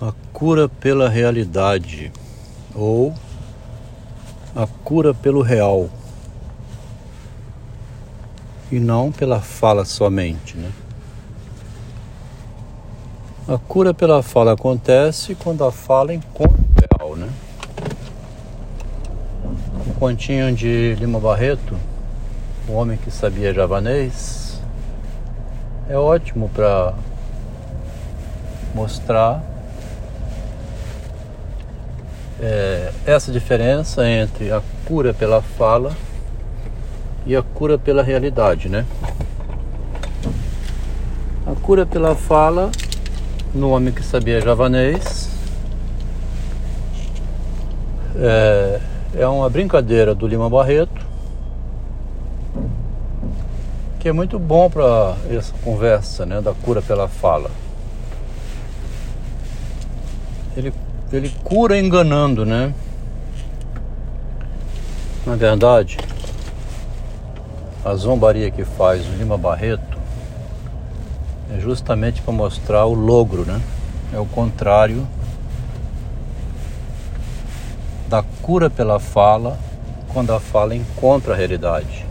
a cura pela realidade ou a cura pelo real e não pela fala somente, né? A cura pela fala acontece quando a fala encontra o real, né? Um continho de Lima Barreto, o homem que sabia javanês, é ótimo para mostrar é, essa diferença entre a cura pela fala e a cura pela realidade, né? A cura pela fala no homem que sabia javanês é, é uma brincadeira do Lima Barreto que é muito bom para essa conversa, né, da cura pela fala. Ele ele cura enganando, né? Na verdade, a zombaria que faz o Lima Barreto é justamente para mostrar o logro, né? É o contrário da cura pela fala quando a fala encontra a realidade.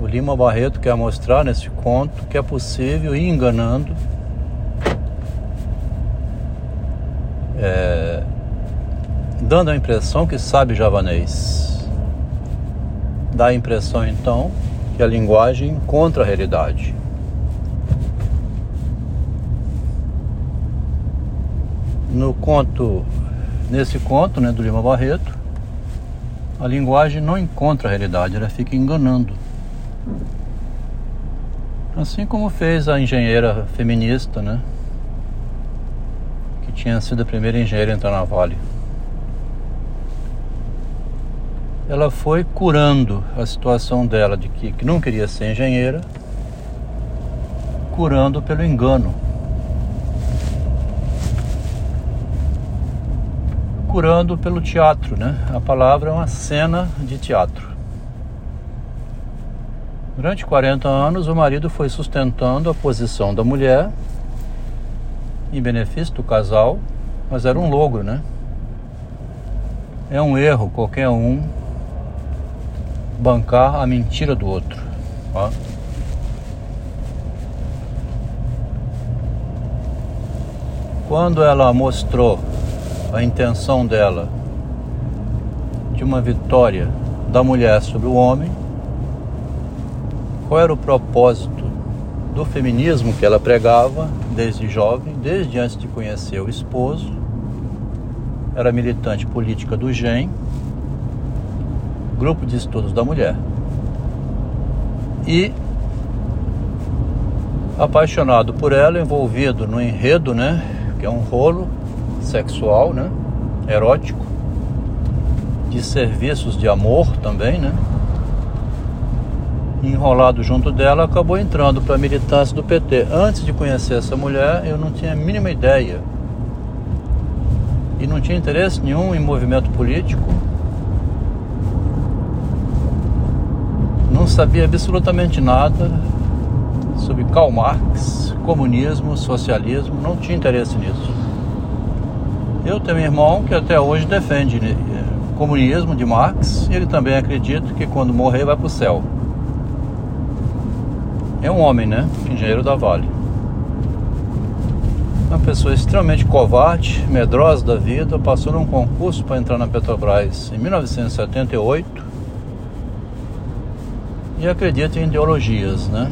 O Lima Barreto quer mostrar nesse conto que é possível ir enganando é, dando a impressão que sabe javanês. Dá a impressão então que a linguagem encontra a realidade. No conto, nesse conto né, do Lima Barreto, a linguagem não encontra a realidade, ela fica enganando. Assim como fez a engenheira feminista, né? Tinha sido a primeira engenheira a entrar na Vale. Ela foi curando a situação dela de que, que não queria ser engenheira, curando pelo engano. Curando pelo teatro, né? A palavra é uma cena de teatro. Durante 40 anos, o marido foi sustentando a posição da mulher em benefício do casal, mas era um logro, né? É um erro qualquer um bancar a mentira do outro. Ó. Quando ela mostrou a intenção dela de uma vitória da mulher sobre o homem, qual era o propósito do feminismo que ela pregava desde jovem, desde antes de conhecer o esposo. Era militante política do GEM, Grupo de Estudos da Mulher. E apaixonado por ela, envolvido no enredo, né, que é um rolo sexual, né, erótico, de serviços de amor também, né? Enrolado junto dela, acabou entrando para a militância do PT. Antes de conhecer essa mulher, eu não tinha a mínima ideia. E não tinha interesse nenhum em movimento político. Não sabia absolutamente nada sobre Karl Marx, comunismo, socialismo, não tinha interesse nisso. Eu tenho um irmão que até hoje defende né, comunismo de Marx e ele também acredita que quando morrer vai para o céu. É um homem, né? Engenheiro da Vale. Uma pessoa extremamente covarde, medrosa da vida, passou num concurso para entrar na Petrobras em 1978 e acredita em ideologias, né?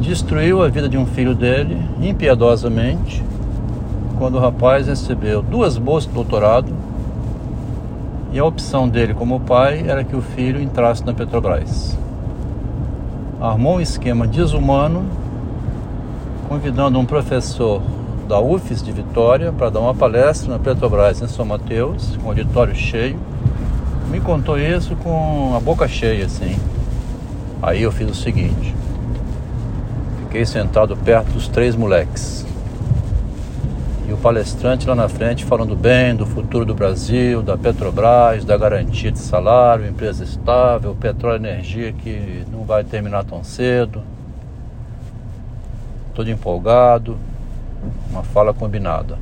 Destruiu a vida de um filho dele impiedosamente quando o rapaz recebeu duas bolsas de doutorado e a opção dele como pai era que o filho entrasse na Petrobras armou um esquema desumano, convidando um professor da UFES de Vitória para dar uma palestra na Petrobras em São Mateus, com auditório cheio. Me contou isso com a boca cheia, assim. Aí eu fiz o seguinte: fiquei sentado perto dos três moleques e o palestrante lá na frente falando bem do futuro do Brasil, da Petrobras, da garantia de salário, empresa estável, petróleo e energia que vai terminar tão cedo. Todo empolgado. uma fala combinada.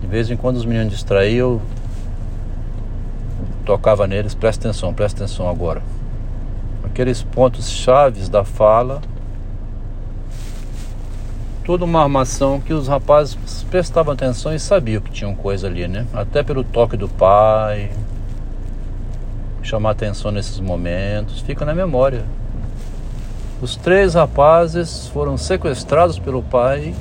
De vez em quando os meninos distraíam, tocava neles, presta atenção, presta atenção agora. Aqueles pontos chaves da fala, toda uma armação que os rapazes prestavam atenção e sabiam que tinham coisa ali, né? Até pelo toque do pai, chamar atenção nesses momentos, fica na memória. Os três rapazes foram sequestrados pelo pai,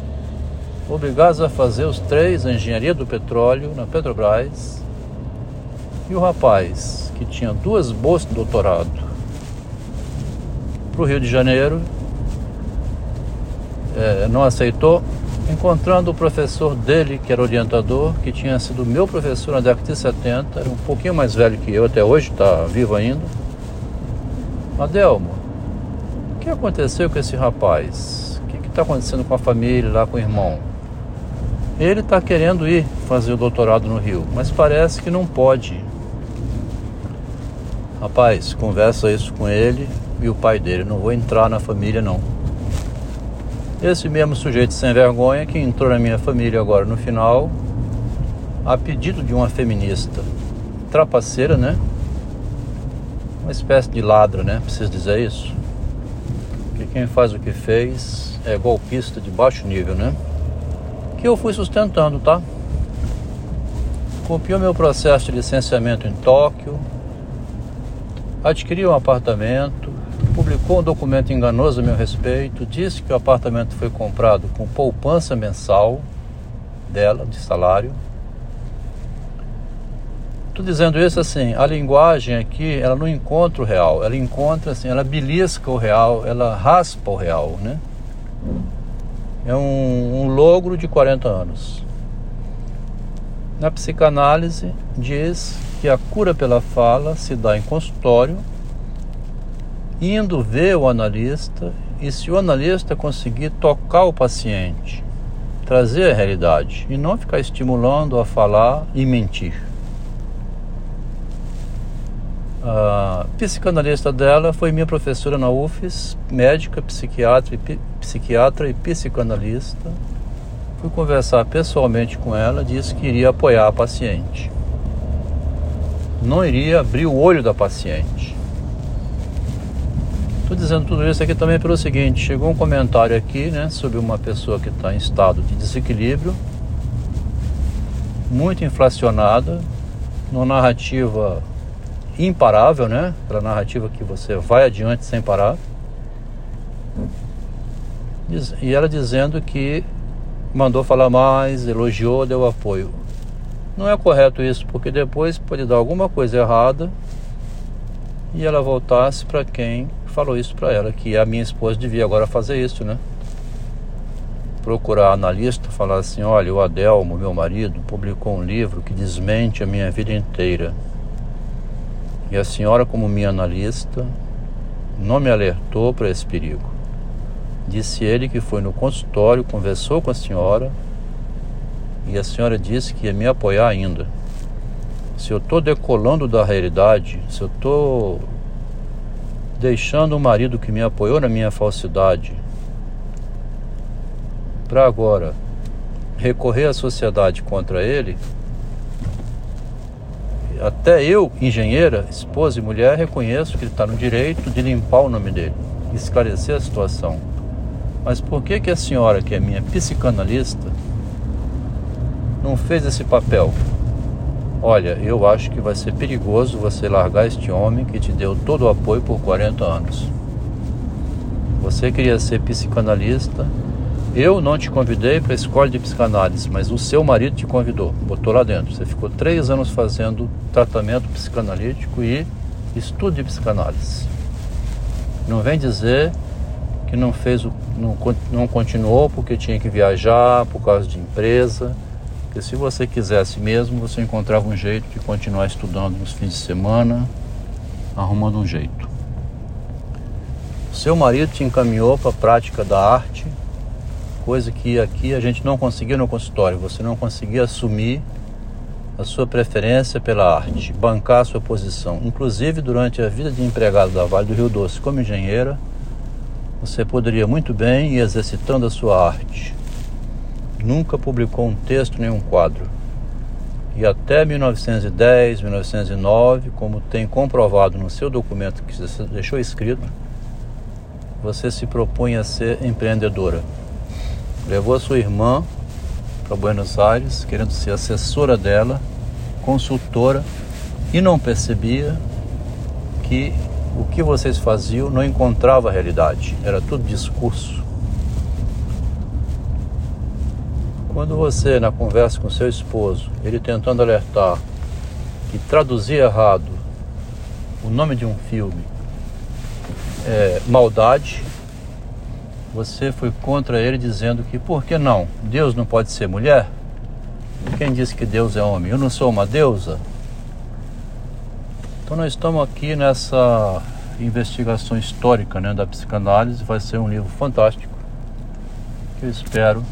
obrigados a fazer os três a engenharia do petróleo na Petrobras. E o rapaz, que tinha duas bolsas de doutorado, para o Rio de Janeiro, é, não aceitou, encontrando o professor dele, que era orientador, que tinha sido meu professor na década de 70, era um pouquinho mais velho que eu, até hoje está vivo ainda. Adelmo, o que aconteceu com esse rapaz? O que está acontecendo com a família, lá com o irmão? Ele está querendo ir fazer o doutorado no Rio, mas parece que não pode. Rapaz, conversa isso com ele e o pai dele. Não vou entrar na família, não. Esse mesmo sujeito sem vergonha que entrou na minha família agora no final, a pedido de uma feminista trapaceira, né? Uma espécie de ladra, né? Preciso dizer isso? Que quem faz o que fez é golpista de baixo nível, né? Que eu fui sustentando, tá? Copiou meu processo de licenciamento em Tóquio, adquiri um apartamento, publicou um documento enganoso a meu respeito, disse que o apartamento foi comprado com poupança mensal dela, de salário. Estou dizendo isso assim, a linguagem aqui, ela não encontra o real, ela encontra assim, ela belisca o real, ela raspa o real, né? É um, um logro de 40 anos. Na psicanálise diz que a cura pela fala se dá em consultório indo ver o analista e se o analista conseguir tocar o paciente, trazer a realidade e não ficar estimulando a falar e mentir. A psicanalista dela foi minha professora na UFES, médica, psiquiatra e, psiquiatra e psicanalista. Fui conversar pessoalmente com ela, disse que iria apoiar a paciente. Não iria abrir o olho da paciente Estou dizendo tudo isso aqui também pelo seguinte: chegou um comentário aqui, né, sobre uma pessoa que está em estado de desequilíbrio, muito inflacionada, numa narrativa imparável, né? Aquela narrativa que você vai adiante sem parar. E ela dizendo que mandou falar mais, elogiou, deu apoio. Não é correto isso, porque depois pode dar alguma coisa errada e ela voltasse para quem falou isso para ela, que a minha esposa devia agora fazer isso, né? Procurar analista, falar assim: olha, o Adelmo, meu marido, publicou um livro que desmente a minha vida inteira. E a senhora, como minha analista, não me alertou para esse perigo. Disse ele que foi no consultório, conversou com a senhora e a senhora disse que ia me apoiar ainda. Se eu estou decolando da realidade, se eu estou deixando o marido que me apoiou na minha falsidade para agora recorrer à sociedade contra ele, até eu, engenheira, esposa e mulher, reconheço que ele está no direito de limpar o nome dele, esclarecer a situação. Mas por que que a senhora, que é minha psicanalista, não fez esse papel? Olha, eu acho que vai ser perigoso você largar este homem que te deu todo o apoio por 40 anos. Você queria ser psicanalista. Eu não te convidei para a escola de psicanálise, mas o seu marido te convidou, botou lá dentro. Você ficou três anos fazendo tratamento psicanalítico e estudo de psicanálise. Não vem dizer que não fez não, não continuou porque tinha que viajar por causa de empresa porque se você quisesse mesmo, você encontrava um jeito de continuar estudando nos fins de semana, arrumando um jeito. Seu marido te encaminhou para a prática da arte, coisa que aqui a gente não conseguia no consultório. Você não conseguia assumir a sua preferência pela arte, bancar a sua posição. Inclusive, durante a vida de empregado da Vale do Rio Doce como engenheira, você poderia muito bem ir exercitando a sua arte nunca publicou um texto nem um quadro. E até 1910, 1909, como tem comprovado no seu documento que você deixou escrito, você se propunha a ser empreendedora. Levou a sua irmã para Buenos Aires, querendo ser assessora dela, consultora, e não percebia que o que vocês faziam não encontrava realidade, era tudo discurso. Quando você, na conversa com seu esposo, ele tentando alertar que traduzir errado o nome de um filme é maldade, você foi contra ele dizendo que por que não? Deus não pode ser mulher? Quem disse que Deus é homem? Eu não sou uma deusa? Então nós estamos aqui nessa investigação histórica né, da psicanálise. Vai ser um livro fantástico que eu espero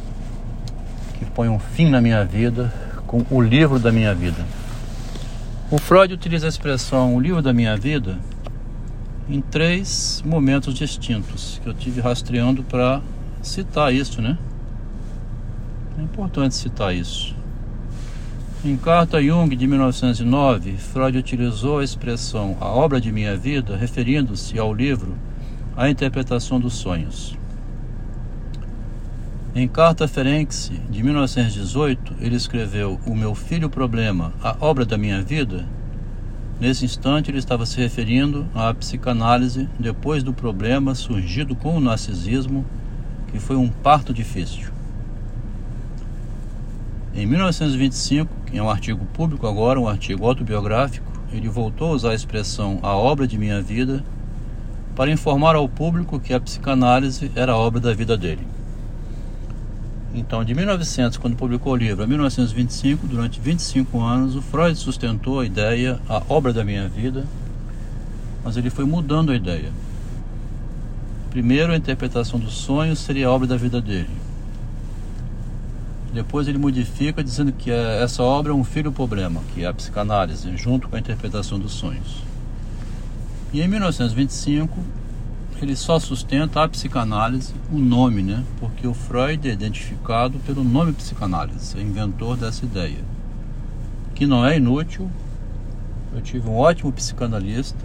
que ponha um fim na minha vida com o livro da minha vida. O Freud utiliza a expressão o livro da minha vida em três momentos distintos que eu tive rastreando para citar isso, né? É importante citar isso. Em Carta Jung de 1909, Freud utilizou a expressão a obra de minha vida, referindo-se ao livro A Interpretação dos Sonhos. Em Carta Ferenc de 1918, ele escreveu O meu filho problema, a obra da minha vida. Nesse instante, ele estava se referindo à psicanálise depois do problema surgido com o narcisismo, que foi um parto difícil. Em 1925, em um artigo público agora, um artigo autobiográfico, ele voltou a usar a expressão a obra de minha vida para informar ao público que a psicanálise era a obra da vida dele. Então, de 1900, quando publicou o livro, a 1925, durante 25 anos, o Freud sustentou a ideia, a obra da minha vida, mas ele foi mudando a ideia. Primeiro, a interpretação dos sonhos seria a obra da vida dele. Depois ele modifica dizendo que é, essa obra é um filho problema, que é a psicanálise, junto com a interpretação dos sonhos. E em 1925 ele só sustenta a psicanálise, o nome, né? Porque o Freud é identificado pelo nome psicanálise, é inventor dessa ideia, que não é inútil. Eu tive um ótimo psicanalista,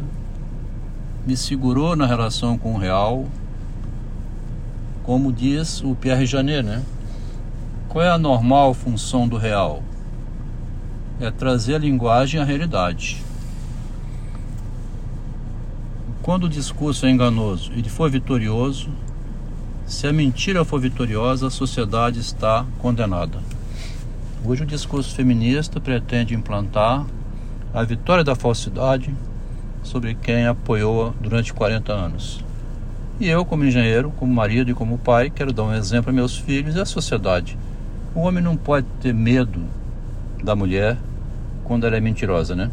me segurou na relação com o real, como diz o Pierre Janet, né? Qual é a normal função do real? É trazer a linguagem à realidade. Quando o discurso é enganoso e for vitorioso, se a mentira for vitoriosa, a sociedade está condenada. Hoje o discurso feminista pretende implantar a vitória da falsidade sobre quem apoiou durante 40 anos. E eu, como engenheiro, como marido e como pai, quero dar um exemplo a meus filhos e à sociedade o homem não pode ter medo da mulher quando ela é mentirosa, né?